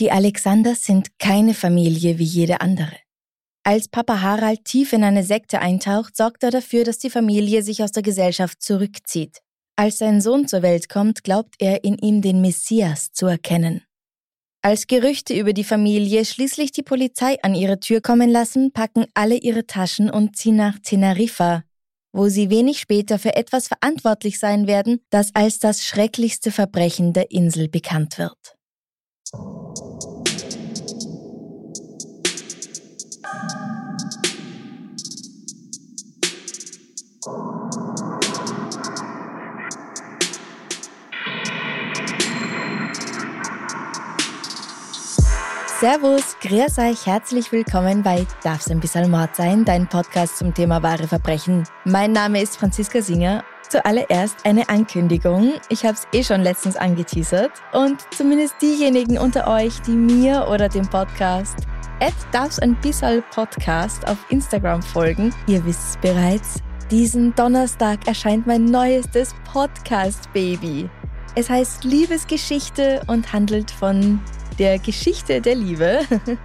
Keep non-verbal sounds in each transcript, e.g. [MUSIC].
Die Alexanders sind keine Familie wie jede andere. Als Papa Harald tief in eine Sekte eintaucht, sorgt er dafür, dass die Familie sich aus der Gesellschaft zurückzieht. Als sein Sohn zur Welt kommt, glaubt er in ihm den Messias zu erkennen. Als Gerüchte über die Familie schließlich die Polizei an ihre Tür kommen lassen, packen alle ihre Taschen und ziehen nach Teneriffa, wo sie wenig später für etwas verantwortlich sein werden, das als das schrecklichste Verbrechen der Insel bekannt wird. Servus, grüß euch, herzlich willkommen bei Darf's ein bisschen Mord sein, dein Podcast zum Thema wahre Verbrechen. Mein Name ist Franziska Singer. Zuallererst eine Ankündigung. Ich habe es eh schon letztens angeteasert. Und zumindest diejenigen unter euch, die mir oder dem Podcast at Darf's ein bisschen Podcast auf Instagram folgen, ihr wisst es bereits, diesen Donnerstag erscheint mein neuestes Podcast-Baby. Es heißt Liebesgeschichte und handelt von der Geschichte der Liebe, [LAUGHS]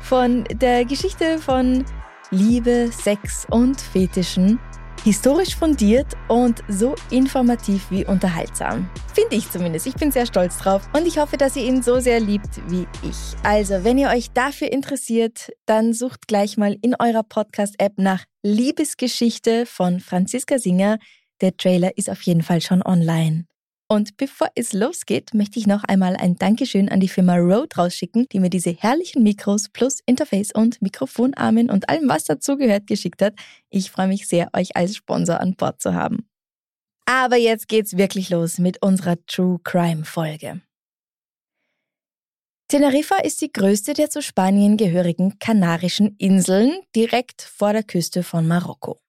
von der Geschichte von Liebe, Sex und Fetischen. Historisch fundiert und so informativ wie unterhaltsam. Finde ich zumindest. Ich bin sehr stolz drauf und ich hoffe, dass ihr ihn so sehr liebt wie ich. Also, wenn ihr euch dafür interessiert, dann sucht gleich mal in eurer Podcast-App nach Liebesgeschichte von Franziska Singer. Der Trailer ist auf jeden Fall schon online. Und bevor es losgeht, möchte ich noch einmal ein Dankeschön an die Firma Rode rausschicken, die mir diese herrlichen Mikros plus Interface und Mikrofonarmen und allem, was dazugehört, geschickt hat. Ich freue mich sehr, euch als Sponsor an Bord zu haben. Aber jetzt geht's wirklich los mit unserer True Crime Folge. Teneriffa ist die größte der zu Spanien gehörigen Kanarischen Inseln direkt vor der Küste von Marokko.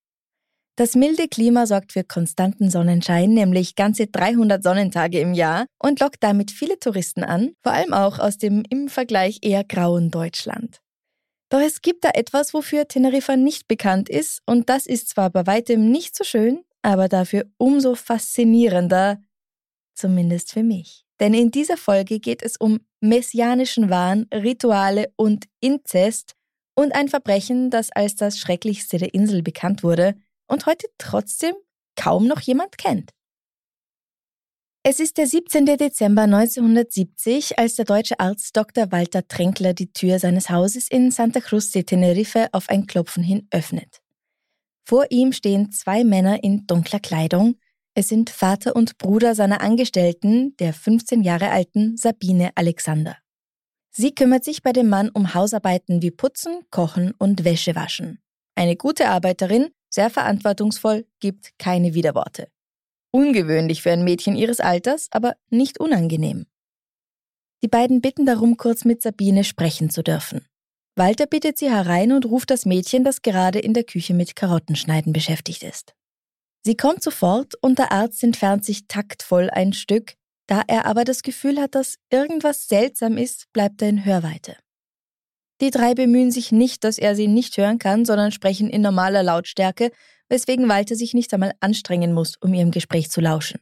Das milde Klima sorgt für konstanten Sonnenschein, nämlich ganze 300 Sonnentage im Jahr und lockt damit viele Touristen an, vor allem auch aus dem im Vergleich eher grauen Deutschland. Doch es gibt da etwas, wofür Teneriffa nicht bekannt ist, und das ist zwar bei weitem nicht so schön, aber dafür umso faszinierender, zumindest für mich. Denn in dieser Folge geht es um messianischen Wahn, Rituale und Inzest und ein Verbrechen, das als das schrecklichste der Insel bekannt wurde und heute trotzdem kaum noch jemand kennt. Es ist der 17. Dezember 1970, als der deutsche Arzt Dr. Walter Tränkler die Tür seines Hauses in Santa Cruz de Tenerife auf ein Klopfen hin öffnet. Vor ihm stehen zwei Männer in dunkler Kleidung. Es sind Vater und Bruder seiner Angestellten, der 15 Jahre alten Sabine Alexander. Sie kümmert sich bei dem Mann um Hausarbeiten wie Putzen, Kochen und Wäsche waschen. Eine gute Arbeiterin, sehr verantwortungsvoll, gibt keine Widerworte. Ungewöhnlich für ein Mädchen ihres Alters, aber nicht unangenehm. Die beiden bitten darum, kurz mit Sabine sprechen zu dürfen. Walter bittet sie herein und ruft das Mädchen, das gerade in der Küche mit Karottenschneiden beschäftigt ist. Sie kommt sofort und der Arzt entfernt sich taktvoll ein Stück, da er aber das Gefühl hat, dass irgendwas seltsam ist, bleibt er in Hörweite. Die drei bemühen sich nicht, dass er sie nicht hören kann, sondern sprechen in normaler Lautstärke, weswegen Walter sich nicht einmal anstrengen muss, um ihrem Gespräch zu lauschen.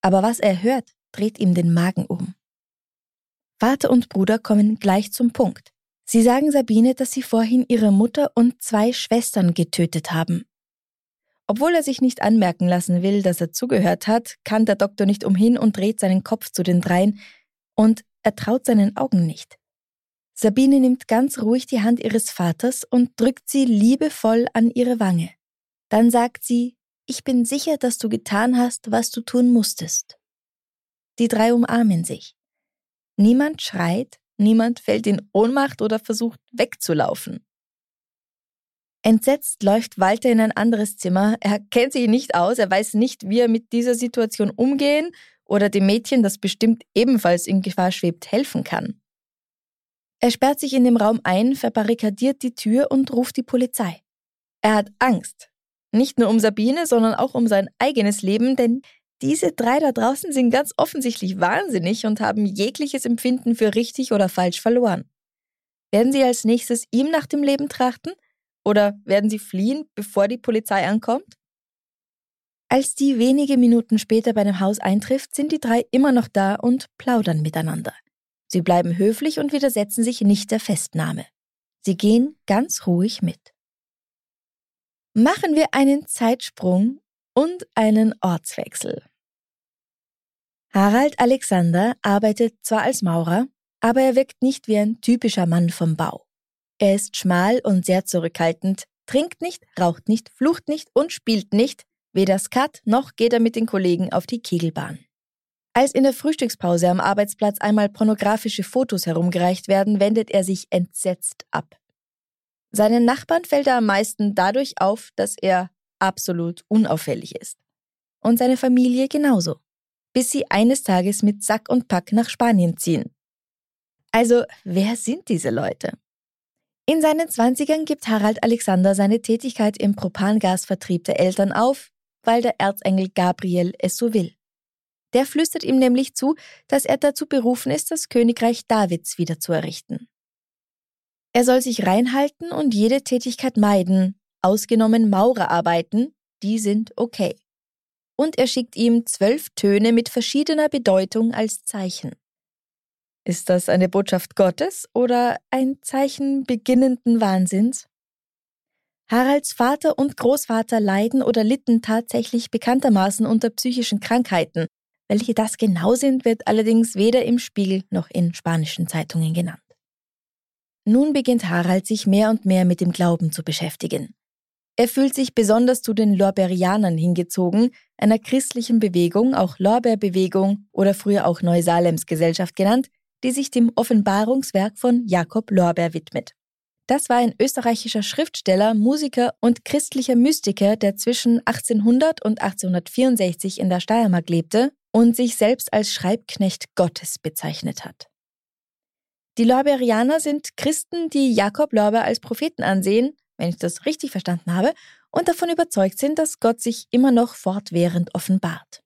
Aber was er hört, dreht ihm den Magen um. Vater und Bruder kommen gleich zum Punkt. Sie sagen Sabine, dass sie vorhin ihre Mutter und zwei Schwestern getötet haben. Obwohl er sich nicht anmerken lassen will, dass er zugehört hat, kann der Doktor nicht umhin und dreht seinen Kopf zu den dreien, und er traut seinen Augen nicht. Sabine nimmt ganz ruhig die Hand ihres Vaters und drückt sie liebevoll an ihre Wange. Dann sagt sie, ich bin sicher, dass du getan hast, was du tun musstest. Die drei umarmen sich. Niemand schreit, niemand fällt in Ohnmacht oder versucht wegzulaufen. Entsetzt läuft Walter in ein anderes Zimmer. Er kennt sich nicht aus, er weiß nicht, wie er mit dieser Situation umgehen oder dem Mädchen, das bestimmt ebenfalls in Gefahr schwebt, helfen kann. Er sperrt sich in dem Raum ein, verbarrikadiert die Tür und ruft die Polizei. Er hat Angst. Nicht nur um Sabine, sondern auch um sein eigenes Leben, denn diese drei da draußen sind ganz offensichtlich wahnsinnig und haben jegliches Empfinden für richtig oder falsch verloren. Werden sie als nächstes ihm nach dem Leben trachten? Oder werden sie fliehen, bevor die Polizei ankommt? Als die wenige Minuten später bei dem Haus eintrifft, sind die drei immer noch da und plaudern miteinander. Sie bleiben höflich und widersetzen sich nicht der Festnahme. Sie gehen ganz ruhig mit. Machen wir einen Zeitsprung und einen Ortswechsel. Harald Alexander arbeitet zwar als Maurer, aber er wirkt nicht wie ein typischer Mann vom Bau. Er ist schmal und sehr zurückhaltend, trinkt nicht, raucht nicht, flucht nicht und spielt nicht, weder Skat noch geht er mit den Kollegen auf die Kegelbahn. Als in der Frühstückspause am Arbeitsplatz einmal pornografische Fotos herumgereicht werden, wendet er sich entsetzt ab. Seinen Nachbarn fällt er am meisten dadurch auf, dass er absolut unauffällig ist. Und seine Familie genauso. Bis sie eines Tages mit Sack und Pack nach Spanien ziehen. Also, wer sind diese Leute? In seinen Zwanzigern gibt Harald Alexander seine Tätigkeit im Propangasvertrieb der Eltern auf, weil der Erzengel Gabriel es so will. Der flüstert ihm nämlich zu, dass er dazu berufen ist, das Königreich Davids wieder zu errichten. Er soll sich reinhalten und jede Tätigkeit meiden, ausgenommen Maurerarbeiten, die sind okay. Und er schickt ihm zwölf Töne mit verschiedener Bedeutung als Zeichen. Ist das eine Botschaft Gottes oder ein Zeichen beginnenden Wahnsinns? Haralds Vater und Großvater leiden oder litten tatsächlich bekanntermaßen unter psychischen Krankheiten. Welche das genau sind, wird allerdings weder im Spiegel noch in spanischen Zeitungen genannt. Nun beginnt Harald sich mehr und mehr mit dem Glauben zu beschäftigen. Er fühlt sich besonders zu den Lorberianern hingezogen, einer christlichen Bewegung, auch Lorbeerbewegung oder früher auch Neusalems Gesellschaft genannt, die sich dem Offenbarungswerk von Jakob Lorbeer widmet. Das war ein österreichischer Schriftsteller, Musiker und christlicher Mystiker, der zwischen 1800 und 1864 in der Steiermark lebte und sich selbst als Schreibknecht Gottes bezeichnet hat. Die Lorbeerianer sind Christen, die Jakob Lorber als Propheten ansehen, wenn ich das richtig verstanden habe, und davon überzeugt sind, dass Gott sich immer noch fortwährend offenbart.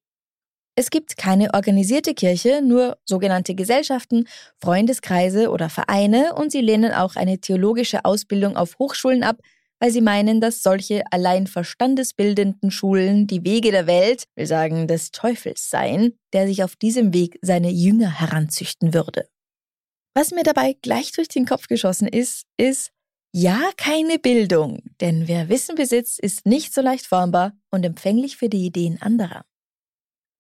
Es gibt keine organisierte Kirche, nur sogenannte Gesellschaften, Freundeskreise oder Vereine und sie lehnen auch eine theologische Ausbildung auf Hochschulen ab, weil sie meinen, dass solche allein verstandesbildenden Schulen die Wege der Welt, will sagen des Teufels seien, der sich auf diesem Weg seine Jünger heranzüchten würde. Was mir dabei gleich durch den Kopf geschossen ist, ist, ja, keine Bildung, denn wer Wissen besitzt, ist nicht so leicht formbar und empfänglich für die Ideen anderer.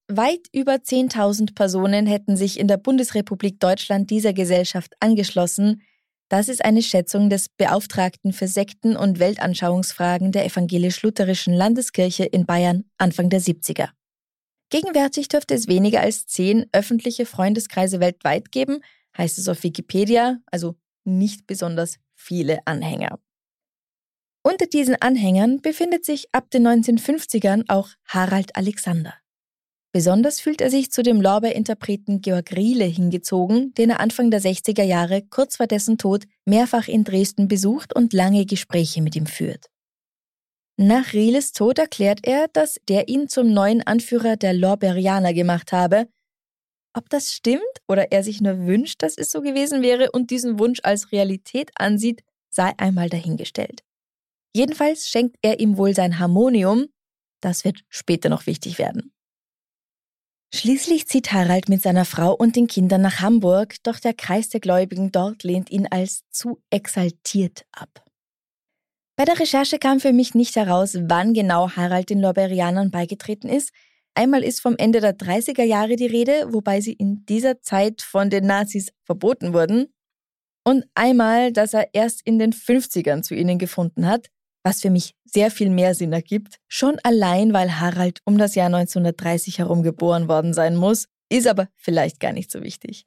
Weit über 10.000 Personen hätten sich in der Bundesrepublik Deutschland dieser Gesellschaft angeschlossen. Das ist eine Schätzung des Beauftragten für Sekten- und Weltanschauungsfragen der evangelisch-lutherischen Landeskirche in Bayern Anfang der 70er. Gegenwärtig dürfte es weniger als zehn öffentliche Freundeskreise weltweit geben, heißt es auf Wikipedia, also nicht besonders viele Anhänger. Unter diesen Anhängern befindet sich ab den 1950ern auch Harald Alexander. Besonders fühlt er sich zu dem Lorbeer-Interpreten Georg Riele hingezogen, den er Anfang der 60er Jahre, kurz vor dessen Tod, mehrfach in Dresden besucht und lange Gespräche mit ihm führt. Nach Rieles Tod erklärt er, dass der ihn zum neuen Anführer der Lorbeerianer gemacht habe ob das stimmt oder er sich nur wünscht, dass es so gewesen wäre und diesen Wunsch als Realität ansieht, sei einmal dahingestellt. Jedenfalls schenkt er ihm wohl sein Harmonium, das wird später noch wichtig werden. Schließlich zieht Harald mit seiner Frau und den Kindern nach Hamburg, doch der Kreis der Gläubigen dort lehnt ihn als zu exaltiert ab. Bei der Recherche kam für mich nicht heraus, wann genau Harald den Lorberianern beigetreten ist, Einmal ist vom Ende der 30er Jahre die Rede, wobei sie in dieser Zeit von den Nazis verboten wurden. Und einmal, dass er erst in den 50ern zu ihnen gefunden hat, was für mich sehr viel mehr Sinn ergibt, schon allein, weil Harald um das Jahr 1930 herum geboren worden sein muss, ist aber vielleicht gar nicht so wichtig.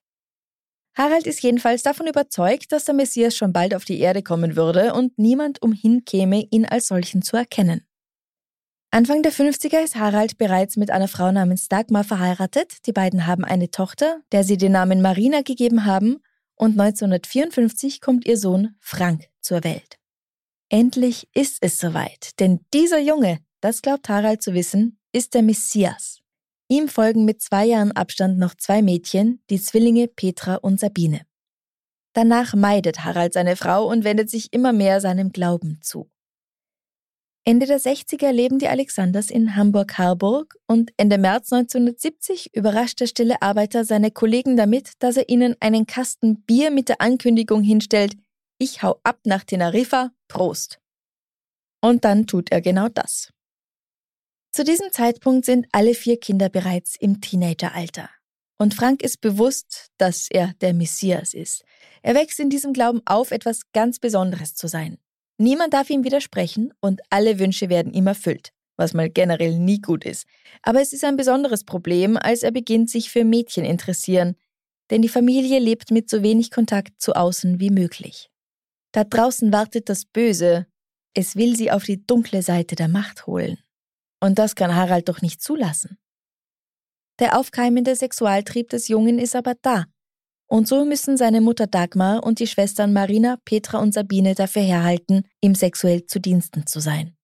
Harald ist jedenfalls davon überzeugt, dass der Messias schon bald auf die Erde kommen würde und niemand umhin käme, ihn als solchen zu erkennen. Anfang der 50er ist Harald bereits mit einer Frau namens Dagmar verheiratet. Die beiden haben eine Tochter, der sie den Namen Marina gegeben haben, und 1954 kommt ihr Sohn Frank zur Welt. Endlich ist es soweit, denn dieser Junge, das glaubt Harald zu wissen, ist der Messias. Ihm folgen mit zwei Jahren Abstand noch zwei Mädchen, die Zwillinge Petra und Sabine. Danach meidet Harald seine Frau und wendet sich immer mehr seinem Glauben zu. Ende der 60er leben die Alexanders in Hamburg-Harburg und Ende März 1970 überrascht der stille Arbeiter seine Kollegen damit, dass er ihnen einen Kasten Bier mit der Ankündigung hinstellt, ich hau ab nach Teneriffa, Prost. Und dann tut er genau das. Zu diesem Zeitpunkt sind alle vier Kinder bereits im Teenageralter. Und Frank ist bewusst, dass er der Messias ist. Er wächst in diesem Glauben auf, etwas ganz Besonderes zu sein. Niemand darf ihm widersprechen und alle Wünsche werden ihm erfüllt, was mal generell nie gut ist. Aber es ist ein besonderes Problem, als er beginnt, sich für Mädchen interessieren, denn die Familie lebt mit so wenig Kontakt zu außen wie möglich. Da draußen wartet das Böse, es will sie auf die dunkle Seite der Macht holen. Und das kann Harald doch nicht zulassen. Der aufkeimende Sexualtrieb des Jungen ist aber da. Und so müssen seine Mutter Dagmar und die Schwestern Marina, Petra und Sabine dafür herhalten, ihm sexuell zu Diensten zu sein.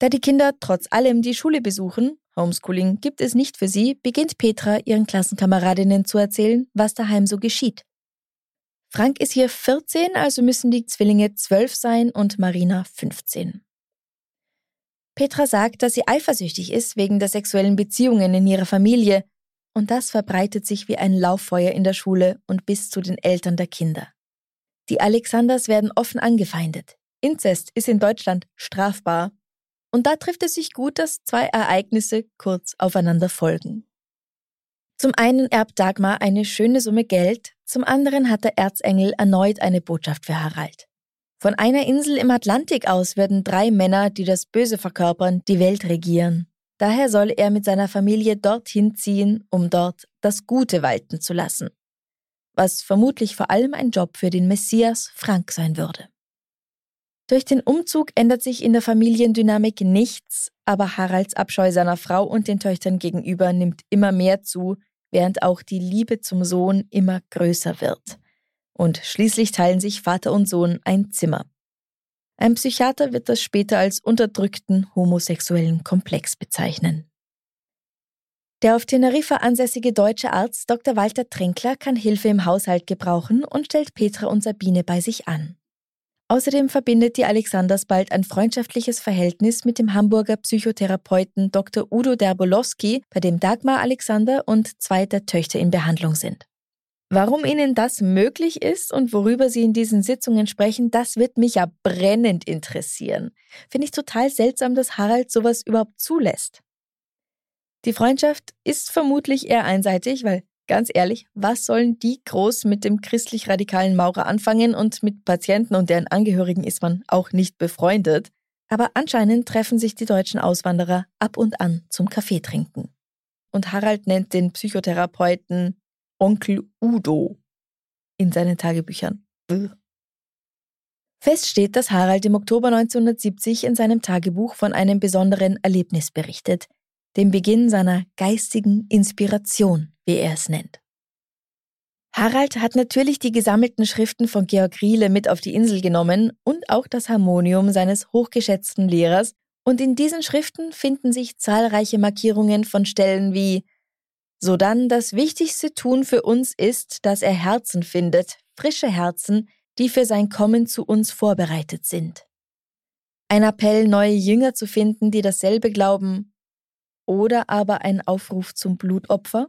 Da die Kinder trotz allem die Schule besuchen, Homeschooling gibt es nicht für sie, beginnt Petra ihren Klassenkameradinnen zu erzählen, was daheim so geschieht. Frank ist hier 14, also müssen die Zwillinge 12 sein und Marina 15. Petra sagt, dass sie eifersüchtig ist wegen der sexuellen Beziehungen in ihrer Familie, und das verbreitet sich wie ein Lauffeuer in der Schule und bis zu den Eltern der Kinder. Die Alexanders werden offen angefeindet. Inzest ist in Deutschland strafbar. Und da trifft es sich gut, dass zwei Ereignisse kurz aufeinander folgen. Zum einen erbt Dagmar eine schöne Summe Geld, zum anderen hat der Erzengel erneut eine Botschaft für Harald. Von einer Insel im Atlantik aus werden drei Männer, die das Böse verkörpern, die Welt regieren. Daher soll er mit seiner Familie dorthin ziehen, um dort das Gute walten zu lassen. Was vermutlich vor allem ein Job für den Messias Frank sein würde. Durch den Umzug ändert sich in der Familiendynamik nichts, aber Haralds Abscheu seiner Frau und den Töchtern gegenüber nimmt immer mehr zu, während auch die Liebe zum Sohn immer größer wird und schließlich teilen sich Vater und Sohn ein Zimmer. Ein Psychiater wird das später als unterdrückten homosexuellen Komplex bezeichnen. Der auf Teneriffa ansässige deutsche Arzt Dr. Walter Tränkler kann Hilfe im Haushalt gebrauchen und stellt Petra und Sabine bei sich an. Außerdem verbindet die Alexanders bald ein freundschaftliches Verhältnis mit dem Hamburger Psychotherapeuten Dr. Udo Derbolowski, bei dem Dagmar Alexander und zwei der Töchter in Behandlung sind. Warum Ihnen das möglich ist und worüber Sie in diesen Sitzungen sprechen, das wird mich ja brennend interessieren. Finde ich total seltsam, dass Harald sowas überhaupt zulässt. Die Freundschaft ist vermutlich eher einseitig, weil ganz ehrlich, was sollen die groß mit dem christlich-radikalen Maurer anfangen und mit Patienten und deren Angehörigen ist man auch nicht befreundet. Aber anscheinend treffen sich die deutschen Auswanderer ab und an zum Kaffee trinken. Und Harald nennt den Psychotherapeuten Onkel Udo in seinen Tagebüchern. Fest steht, dass Harald im Oktober 1970 in seinem Tagebuch von einem besonderen Erlebnis berichtet, dem Beginn seiner geistigen Inspiration, wie er es nennt. Harald hat natürlich die gesammelten Schriften von Georg Riele mit auf die Insel genommen und auch das Harmonium seines hochgeschätzten Lehrers, und in diesen Schriften finden sich zahlreiche Markierungen von Stellen wie Sodann das wichtigste Tun für uns ist, dass er Herzen findet, frische Herzen, die für sein Kommen zu uns vorbereitet sind. Ein Appell, neue Jünger zu finden, die dasselbe glauben, oder aber ein Aufruf zum Blutopfer?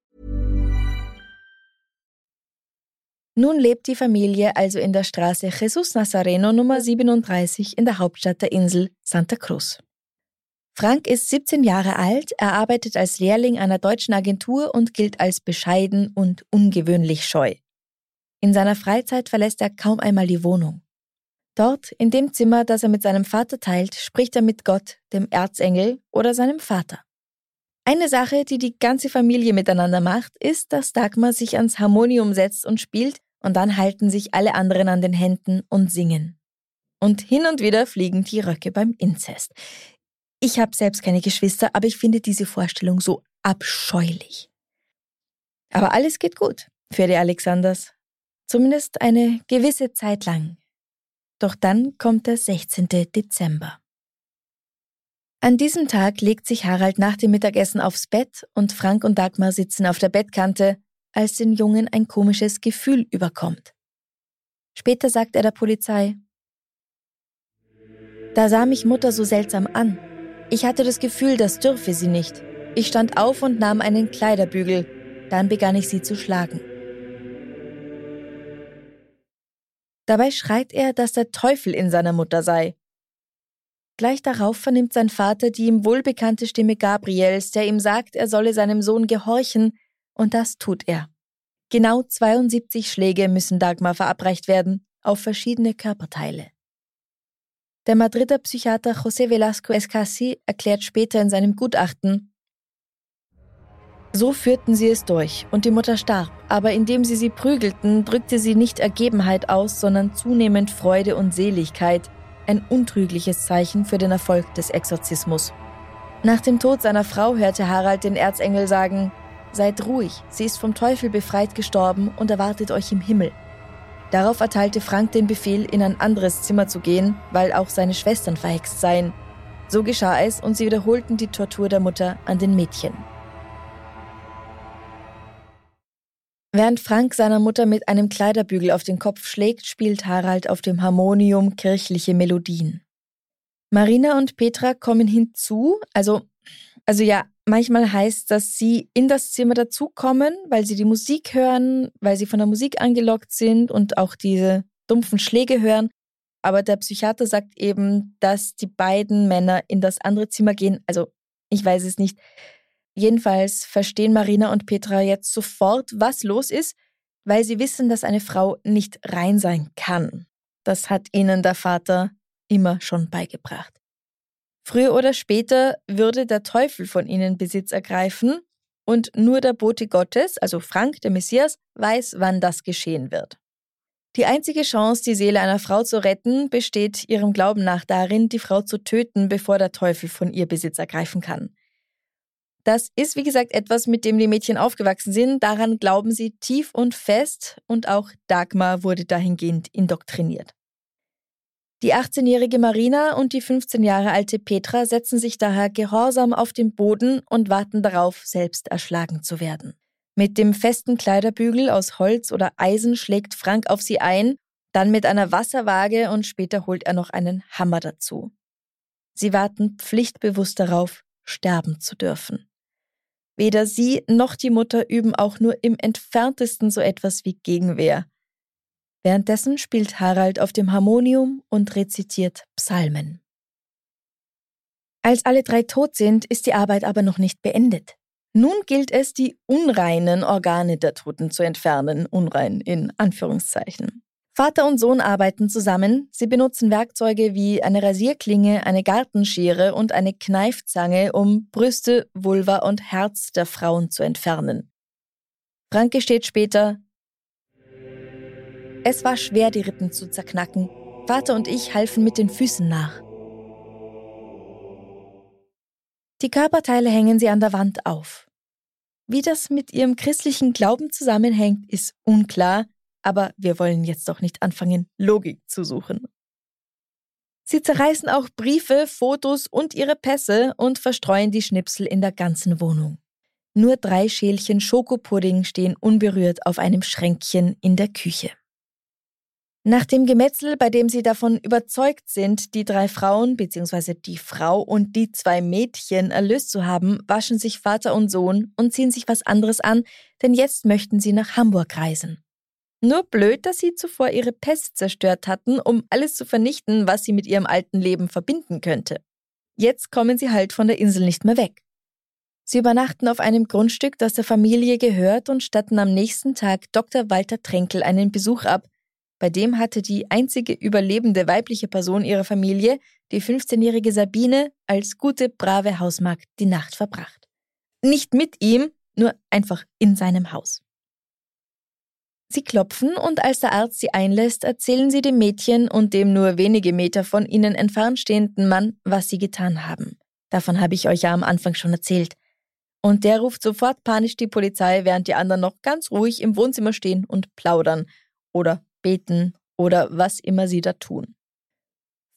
Nun lebt die Familie also in der Straße Jesus Nazareno Nummer 37 in der Hauptstadt der Insel Santa Cruz. Frank ist 17 Jahre alt, er arbeitet als Lehrling einer deutschen Agentur und gilt als bescheiden und ungewöhnlich scheu. In seiner Freizeit verlässt er kaum einmal die Wohnung. Dort, in dem Zimmer, das er mit seinem Vater teilt, spricht er mit Gott, dem Erzengel oder seinem Vater. Eine Sache, die die ganze Familie miteinander macht, ist, dass Dagmar sich ans Harmonium setzt und spielt und dann halten sich alle anderen an den Händen und singen. Und hin und wieder fliegen die Röcke beim Inzest. Ich habe selbst keine Geschwister, aber ich finde diese Vorstellung so abscheulich. Aber alles geht gut für die Alexanders. Zumindest eine gewisse Zeit lang. Doch dann kommt der 16. Dezember. An diesem Tag legt sich Harald nach dem Mittagessen aufs Bett und Frank und Dagmar sitzen auf der Bettkante, als den Jungen ein komisches Gefühl überkommt. Später sagt er der Polizei, da sah mich Mutter so seltsam an. Ich hatte das Gefühl, das dürfe sie nicht. Ich stand auf und nahm einen Kleiderbügel. Dann begann ich sie zu schlagen. Dabei schreit er, dass der Teufel in seiner Mutter sei Gleich darauf vernimmt sein Vater die ihm wohlbekannte Stimme Gabriels, der ihm sagt, er solle seinem Sohn gehorchen, und das tut er. Genau 72 Schläge müssen Dagmar verabreicht werden, auf verschiedene Körperteile. Der Madrider Psychiater José Velasco Escasi erklärt später in seinem Gutachten, so führten sie es durch und die Mutter starb, aber indem sie sie prügelten, drückte sie nicht Ergebenheit aus, sondern zunehmend Freude und Seligkeit, ein untrügliches Zeichen für den Erfolg des Exorzismus. Nach dem Tod seiner Frau hörte Harald den Erzengel sagen, Seid ruhig, sie ist vom Teufel befreit gestorben und erwartet euch im Himmel. Darauf erteilte Frank den Befehl, in ein anderes Zimmer zu gehen, weil auch seine Schwestern verhext seien. So geschah es und sie wiederholten die Tortur der Mutter an den Mädchen. Während Frank seiner Mutter mit einem Kleiderbügel auf den Kopf schlägt, spielt Harald auf dem Harmonium kirchliche Melodien. Marina und Petra kommen hinzu, also, also ja, manchmal heißt, dass sie in das Zimmer dazukommen, weil sie die Musik hören, weil sie von der Musik angelockt sind und auch diese dumpfen Schläge hören. Aber der Psychiater sagt eben, dass die beiden Männer in das andere Zimmer gehen. Also, ich weiß es nicht. Jedenfalls verstehen Marina und Petra jetzt sofort, was los ist, weil sie wissen, dass eine Frau nicht rein sein kann. Das hat ihnen der Vater immer schon beigebracht. Früher oder später würde der Teufel von ihnen Besitz ergreifen und nur der Bote Gottes, also Frank, der Messias, weiß, wann das geschehen wird. Die einzige Chance, die Seele einer Frau zu retten, besteht ihrem Glauben nach darin, die Frau zu töten, bevor der Teufel von ihr Besitz ergreifen kann. Das ist, wie gesagt, etwas, mit dem die Mädchen aufgewachsen sind. Daran glauben sie tief und fest und auch Dagmar wurde dahingehend indoktriniert. Die 18-jährige Marina und die 15 Jahre alte Petra setzen sich daher gehorsam auf den Boden und warten darauf, selbst erschlagen zu werden. Mit dem festen Kleiderbügel aus Holz oder Eisen schlägt Frank auf sie ein, dann mit einer Wasserwaage und später holt er noch einen Hammer dazu. Sie warten pflichtbewusst darauf, sterben zu dürfen. Weder sie noch die Mutter üben auch nur im entferntesten so etwas wie Gegenwehr. Währenddessen spielt Harald auf dem Harmonium und rezitiert Psalmen. Als alle drei tot sind, ist die Arbeit aber noch nicht beendet. Nun gilt es, die unreinen Organe der Toten zu entfernen, unrein in Anführungszeichen. Vater und Sohn arbeiten zusammen. Sie benutzen Werkzeuge wie eine Rasierklinge, eine Gartenschere und eine Kneifzange, um Brüste, Vulva und Herz der Frauen zu entfernen. Frank gesteht später, es war schwer, die Rippen zu zerknacken. Vater und ich halfen mit den Füßen nach. Die Körperteile hängen sie an der Wand auf. Wie das mit ihrem christlichen Glauben zusammenhängt, ist unklar, aber wir wollen jetzt doch nicht anfangen, Logik zu suchen. Sie zerreißen auch Briefe, Fotos und ihre Pässe und verstreuen die Schnipsel in der ganzen Wohnung. Nur drei Schälchen Schokopudding stehen unberührt auf einem Schränkchen in der Küche. Nach dem Gemetzel, bei dem sie davon überzeugt sind, die drei Frauen bzw. die Frau und die zwei Mädchen erlöst zu haben, waschen sich Vater und Sohn und ziehen sich was anderes an, denn jetzt möchten sie nach Hamburg reisen. Nur blöd, dass sie zuvor ihre Pest zerstört hatten, um alles zu vernichten, was sie mit ihrem alten Leben verbinden könnte. Jetzt kommen sie halt von der Insel nicht mehr weg. Sie übernachten auf einem Grundstück, das der Familie gehört und statten am nächsten Tag Dr. Walter Tränkel einen Besuch ab. Bei dem hatte die einzige überlebende weibliche Person ihrer Familie, die 15-jährige Sabine, als gute, brave Hausmagd die Nacht verbracht. Nicht mit ihm, nur einfach in seinem Haus. Sie klopfen und als der Arzt sie einlässt, erzählen sie dem Mädchen und dem nur wenige Meter von ihnen entfernt stehenden Mann, was sie getan haben. Davon habe ich euch ja am Anfang schon erzählt. Und der ruft sofort panisch die Polizei, während die anderen noch ganz ruhig im Wohnzimmer stehen und plaudern oder beten oder was immer sie da tun.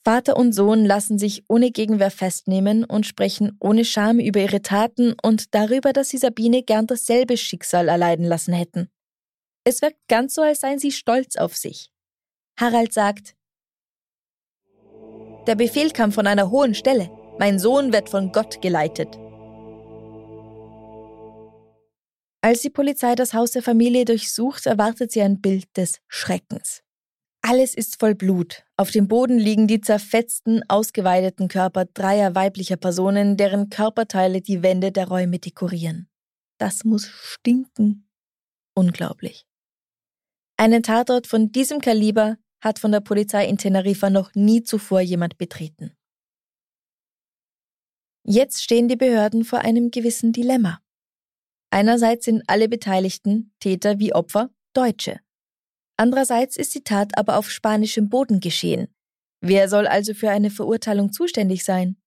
Vater und Sohn lassen sich ohne Gegenwehr festnehmen und sprechen ohne Scham über ihre Taten und darüber, dass sie Sabine gern dasselbe Schicksal erleiden lassen hätten. Es wirkt ganz so, als seien sie stolz auf sich. Harald sagt, der Befehl kam von einer hohen Stelle. Mein Sohn wird von Gott geleitet. Als die Polizei das Haus der Familie durchsucht, erwartet sie ein Bild des Schreckens. Alles ist voll Blut. Auf dem Boden liegen die zerfetzten, ausgeweideten Körper dreier weiblicher Personen, deren Körperteile die Wände der Räume dekorieren. Das muss stinken. Unglaublich. Einen Tatort von diesem Kaliber hat von der Polizei in Teneriffa noch nie zuvor jemand betreten. Jetzt stehen die Behörden vor einem gewissen Dilemma. Einerseits sind alle Beteiligten, Täter wie Opfer, Deutsche. Andererseits ist die Tat aber auf spanischem Boden geschehen. Wer soll also für eine Verurteilung zuständig sein?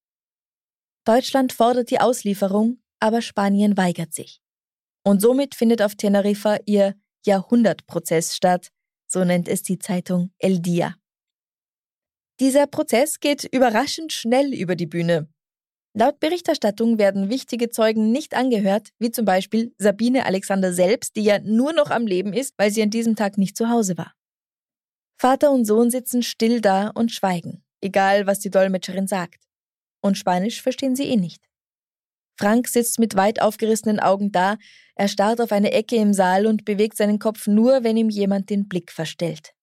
Deutschland fordert die Auslieferung, aber Spanien weigert sich. Und somit findet auf Teneriffa ihr Jahrhundertprozess statt, so nennt es die Zeitung El Dia. Dieser Prozess geht überraschend schnell über die Bühne. Laut Berichterstattung werden wichtige Zeugen nicht angehört, wie zum Beispiel Sabine Alexander selbst, die ja nur noch am Leben ist, weil sie an diesem Tag nicht zu Hause war. Vater und Sohn sitzen still da und schweigen, egal was die Dolmetscherin sagt. Und Spanisch verstehen sie eh nicht. Frank sitzt mit weit aufgerissenen Augen da, er starrt auf eine Ecke im Saal und bewegt seinen Kopf nur, wenn ihm jemand den Blick verstellt.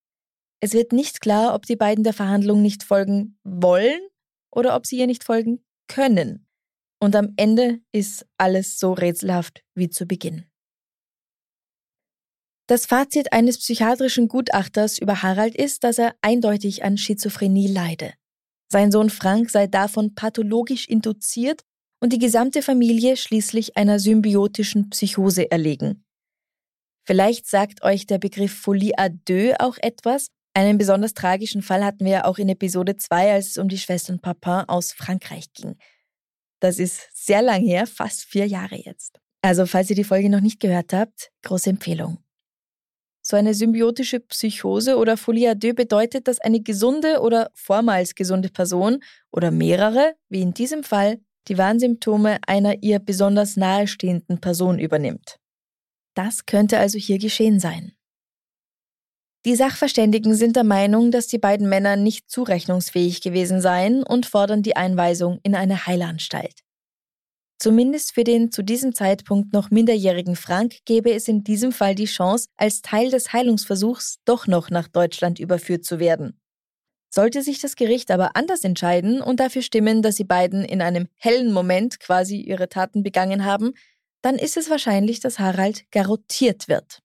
Es wird nicht klar, ob die beiden der Verhandlung nicht folgen wollen oder ob sie ihr nicht folgen können. Und am Ende ist alles so rätselhaft wie zu Beginn. Das Fazit eines psychiatrischen Gutachters über Harald ist, dass er eindeutig an Schizophrenie leide. Sein Sohn Frank sei davon pathologisch induziert und die gesamte Familie schließlich einer symbiotischen Psychose erlegen. Vielleicht sagt euch der Begriff Folie à deux auch etwas. Einen besonders tragischen Fall hatten wir ja auch in Episode 2, als es um die Schwestern Papin aus Frankreich ging. Das ist sehr lang her, fast vier Jahre jetzt. Also, falls ihr die Folge noch nicht gehört habt, große Empfehlung. So eine symbiotische Psychose oder Folie à deux bedeutet, dass eine gesunde oder vormals gesunde Person oder mehrere, wie in diesem Fall, die Warnsymptome einer ihr besonders nahestehenden Person übernimmt. Das könnte also hier geschehen sein. Die Sachverständigen sind der Meinung, dass die beiden Männer nicht zurechnungsfähig gewesen seien und fordern die Einweisung in eine Heilanstalt. Zumindest für den zu diesem Zeitpunkt noch minderjährigen Frank gäbe es in diesem Fall die Chance, als Teil des Heilungsversuchs doch noch nach Deutschland überführt zu werden. Sollte sich das Gericht aber anders entscheiden und dafür stimmen, dass sie beiden in einem hellen Moment quasi ihre Taten begangen haben, dann ist es wahrscheinlich, dass Harald garottiert wird.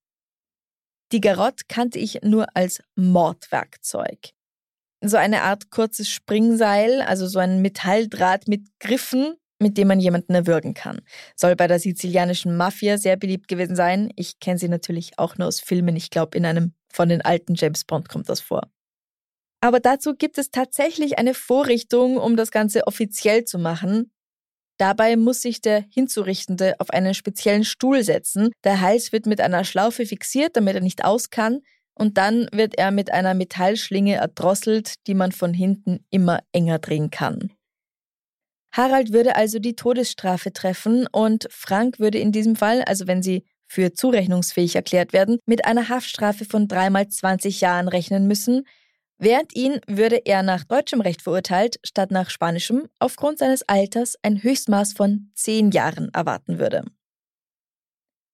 Die Garotte kannte ich nur als Mordwerkzeug. So eine Art kurzes Springseil, also so ein Metalldraht mit Griffen, mit dem man jemanden erwürgen kann. Soll bei der sizilianischen Mafia sehr beliebt gewesen sein. Ich kenne sie natürlich auch nur aus Filmen. Ich glaube, in einem von den alten James Bond kommt das vor. Aber dazu gibt es tatsächlich eine Vorrichtung, um das Ganze offiziell zu machen. Dabei muss sich der Hinzurichtende auf einen speziellen Stuhl setzen. Der Hals wird mit einer Schlaufe fixiert, damit er nicht aus kann. und dann wird er mit einer Metallschlinge erdrosselt, die man von hinten immer enger drehen kann. Harald würde also die Todesstrafe treffen und Frank würde in diesem Fall, also wenn sie für zurechnungsfähig erklärt werden, mit einer Haftstrafe von dreimal 20 Jahren rechnen müssen, während ihn würde er nach deutschem Recht verurteilt, statt nach spanischem, aufgrund seines Alters ein Höchstmaß von 10 Jahren erwarten würde.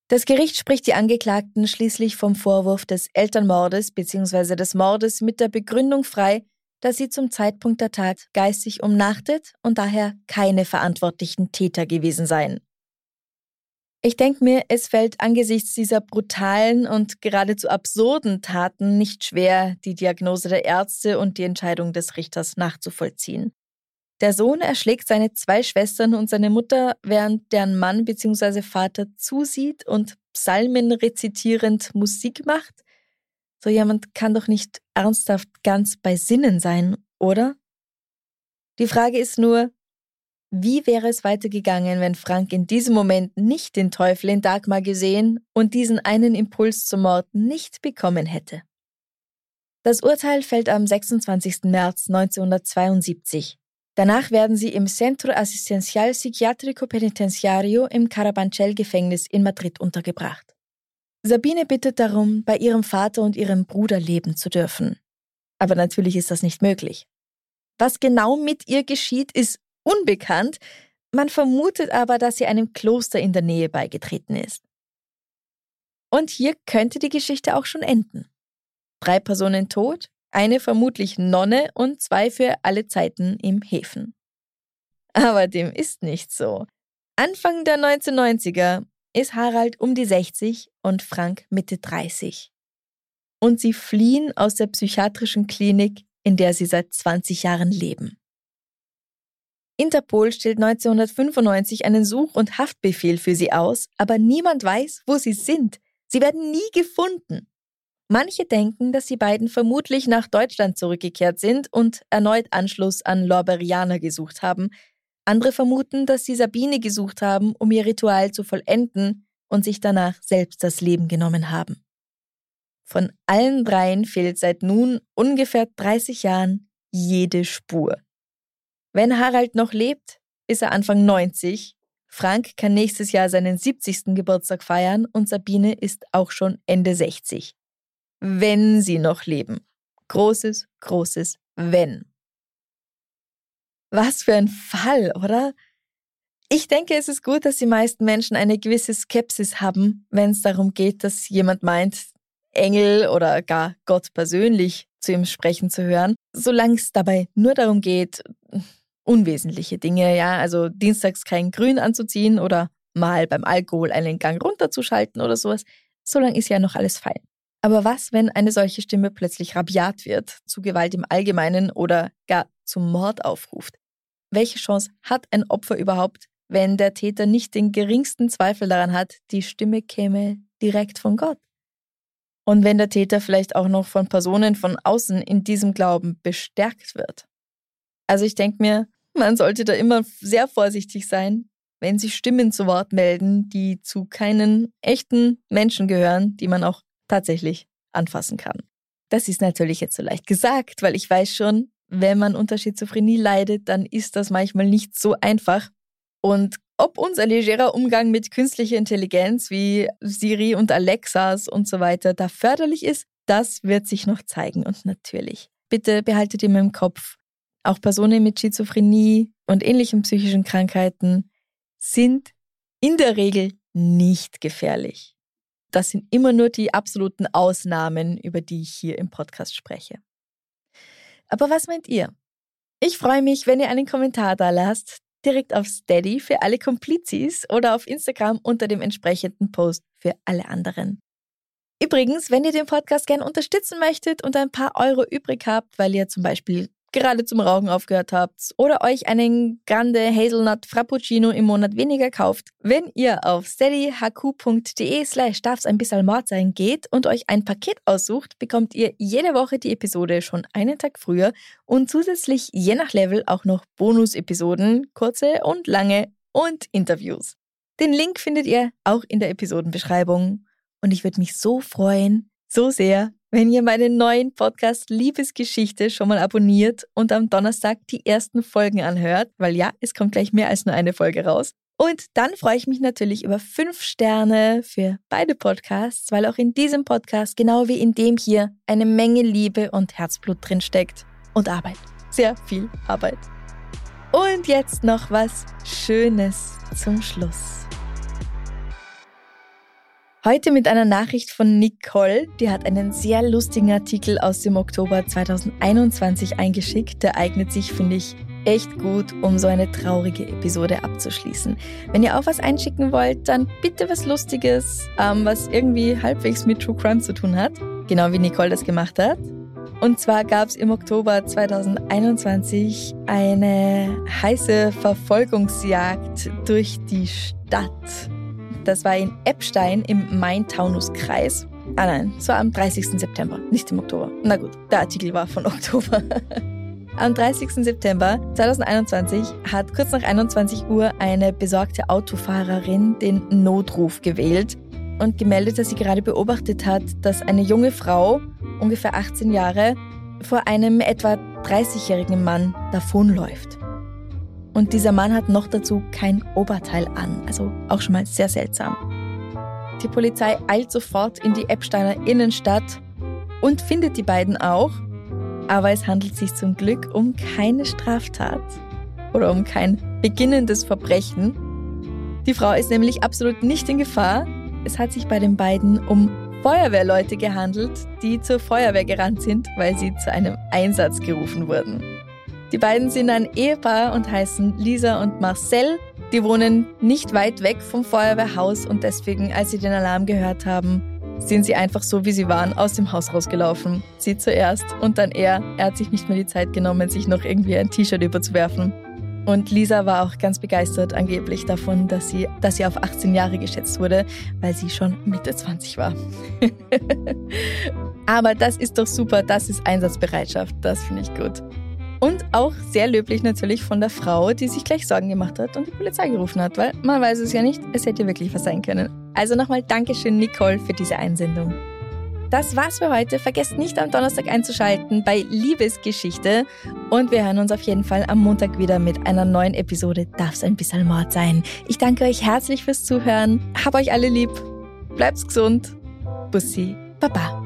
Das Gericht spricht die Angeklagten schließlich vom Vorwurf des Elternmordes bzw. des Mordes mit der Begründung frei, dass sie zum Zeitpunkt der Tat geistig umnachtet und daher keine verantwortlichen Täter gewesen seien. Ich denke mir, es fällt angesichts dieser brutalen und geradezu absurden Taten nicht schwer, die Diagnose der Ärzte und die Entscheidung des Richters nachzuvollziehen. Der Sohn erschlägt seine zwei Schwestern und seine Mutter, während deren Mann bzw. Vater zusieht und Psalmen rezitierend Musik macht. So jemand kann doch nicht ernsthaft ganz bei Sinnen sein, oder? Die Frage ist nur, wie wäre es weitergegangen, wenn Frank in diesem Moment nicht den Teufel in Dagmar gesehen und diesen einen Impuls zum Mord nicht bekommen hätte? Das Urteil fällt am 26. März 1972. Danach werden sie im Centro Asistencial Psiquiatrico Penitenciario im Carabanchel-Gefängnis in Madrid untergebracht. Sabine bittet darum, bei ihrem Vater und ihrem Bruder leben zu dürfen. Aber natürlich ist das nicht möglich. Was genau mit ihr geschieht, ist unbekannt, man vermutet aber, dass sie einem Kloster in der Nähe beigetreten ist. Und hier könnte die Geschichte auch schon enden. Drei Personen tot, eine vermutlich Nonne und zwei für alle Zeiten im Häfen. Aber dem ist nicht so. Anfang der 1990er ist Harald um die 60 und Frank Mitte 30. Und sie fliehen aus der psychiatrischen Klinik, in der sie seit 20 Jahren leben. Interpol stellt 1995 einen Such- und Haftbefehl für sie aus, aber niemand weiß, wo sie sind. Sie werden nie gefunden. Manche denken, dass die beiden vermutlich nach Deutschland zurückgekehrt sind und erneut Anschluss an Lorberianer gesucht haben. Andere vermuten, dass sie Sabine gesucht haben, um ihr Ritual zu vollenden und sich danach selbst das Leben genommen haben. Von allen dreien fehlt seit nun ungefähr 30 Jahren jede Spur. Wenn Harald noch lebt, ist er Anfang 90. Frank kann nächstes Jahr seinen 70. Geburtstag feiern und Sabine ist auch schon Ende 60 wenn sie noch leben. Großes, großes Wenn. Was für ein Fall, oder? Ich denke, es ist gut, dass die meisten Menschen eine gewisse Skepsis haben, wenn es darum geht, dass jemand meint, Engel oder gar Gott persönlich zu ihm sprechen zu hören, solange es dabei nur darum geht, unwesentliche Dinge, ja, also dienstags kein Grün anzuziehen oder mal beim Alkohol einen Gang runterzuschalten oder sowas, solange ist ja noch alles fein. Aber was, wenn eine solche Stimme plötzlich rabiat wird, zu Gewalt im Allgemeinen oder gar zum Mord aufruft? Welche Chance hat ein Opfer überhaupt, wenn der Täter nicht den geringsten Zweifel daran hat, die Stimme käme direkt von Gott? Und wenn der Täter vielleicht auch noch von Personen von außen in diesem Glauben bestärkt wird? Also ich denke mir, man sollte da immer sehr vorsichtig sein, wenn sich Stimmen zu Wort melden, die zu keinen echten Menschen gehören, die man auch tatsächlich anfassen kann. Das ist natürlich jetzt so leicht gesagt, weil ich weiß schon, wenn man unter Schizophrenie leidet, dann ist das manchmal nicht so einfach. Und ob unser legerer Umgang mit künstlicher Intelligenz wie Siri und Alexas und so weiter da förderlich ist, das wird sich noch zeigen. Und natürlich, bitte behaltet immer im Kopf, auch Personen mit Schizophrenie und ähnlichen psychischen Krankheiten sind in der Regel nicht gefährlich. Das sind immer nur die absoluten Ausnahmen, über die ich hier im Podcast spreche. Aber was meint ihr? Ich freue mich, wenn ihr einen Kommentar da lasst, direkt auf Steady für alle Komplizis oder auf Instagram unter dem entsprechenden Post für alle anderen. Übrigens, wenn ihr den Podcast gern unterstützen möchtet und ein paar Euro übrig habt, weil ihr zum Beispiel gerade zum Rauchen aufgehört habt oder euch einen Grande Hazelnut Frappuccino im Monat weniger kauft, wenn ihr auf steadyhq.de slash darf's ein bisschen Mord sein geht und euch ein Paket aussucht, bekommt ihr jede Woche die Episode schon einen Tag früher und zusätzlich je nach Level auch noch Bonus-Episoden, kurze und lange und Interviews. Den Link findet ihr auch in der Episodenbeschreibung und ich würde mich so freuen, so sehr, wenn ihr meinen neuen Podcast Liebesgeschichte schon mal abonniert und am Donnerstag die ersten Folgen anhört, weil ja, es kommt gleich mehr als nur eine Folge raus. Und dann freue ich mich natürlich über fünf Sterne für beide Podcasts, weil auch in diesem Podcast, genau wie in dem hier, eine Menge Liebe und Herzblut drin steckt. Und Arbeit. Sehr viel Arbeit. Und jetzt noch was Schönes zum Schluss. Heute mit einer Nachricht von Nicole. Die hat einen sehr lustigen Artikel aus dem Oktober 2021 eingeschickt. Der eignet sich, finde ich, echt gut, um so eine traurige Episode abzuschließen. Wenn ihr auch was einschicken wollt, dann bitte was Lustiges, ähm, was irgendwie halbwegs mit True Crime zu tun hat. Genau wie Nicole das gemacht hat. Und zwar gab es im Oktober 2021 eine heiße Verfolgungsjagd durch die Stadt. Das war in Eppstein im Main-Taunus-Kreis. Ah nein, es war am 30. September, nicht im Oktober. Na gut, der Artikel war von [LAUGHS] Oktober. Am 30. September 2021 hat kurz nach 21 Uhr eine besorgte Autofahrerin den Notruf gewählt und gemeldet, dass sie gerade beobachtet hat, dass eine junge Frau, ungefähr 18 Jahre, vor einem etwa 30-jährigen Mann davonläuft. Und dieser Mann hat noch dazu kein Oberteil an, also auch schon mal sehr seltsam. Die Polizei eilt sofort in die Eppsteiner Innenstadt und findet die beiden auch, aber es handelt sich zum Glück um keine Straftat oder um kein beginnendes Verbrechen. Die Frau ist nämlich absolut nicht in Gefahr. Es hat sich bei den beiden um Feuerwehrleute gehandelt, die zur Feuerwehr gerannt sind, weil sie zu einem Einsatz gerufen wurden. Die beiden sind ein Ehepaar und heißen Lisa und Marcel. Die wohnen nicht weit weg vom Feuerwehrhaus und deswegen, als sie den Alarm gehört haben, sind sie einfach so, wie sie waren, aus dem Haus rausgelaufen. Sie zuerst und dann er. Er hat sich nicht mehr die Zeit genommen, sich noch irgendwie ein T-Shirt überzuwerfen. Und Lisa war auch ganz begeistert angeblich davon, dass sie, dass sie auf 18 Jahre geschätzt wurde, weil sie schon Mitte 20 war. [LAUGHS] Aber das ist doch super, das ist Einsatzbereitschaft, das finde ich gut. Und auch sehr löblich natürlich von der Frau, die sich gleich Sorgen gemacht hat und die Polizei gerufen hat, weil man weiß es ja nicht, es hätte wirklich was sein können. Also nochmal Dankeschön, Nicole, für diese Einsendung. Das war's für heute. Vergesst nicht am Donnerstag einzuschalten bei Liebesgeschichte. Und wir hören uns auf jeden Fall am Montag wieder mit einer neuen Episode Darf's ein bisschen Mord sein. Ich danke euch herzlich fürs Zuhören. Hab euch alle lieb. Bleibt's gesund. Bussi. Baba.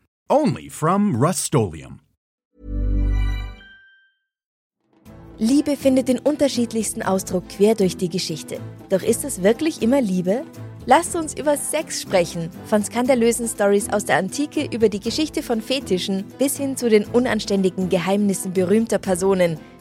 Only from Rustolium. Liebe findet den unterschiedlichsten Ausdruck quer durch die Geschichte. Doch ist es wirklich immer Liebe? Lasst uns über Sex sprechen, von skandalösen Stories aus der Antike über die Geschichte von Fetischen bis hin zu den unanständigen Geheimnissen berühmter Personen.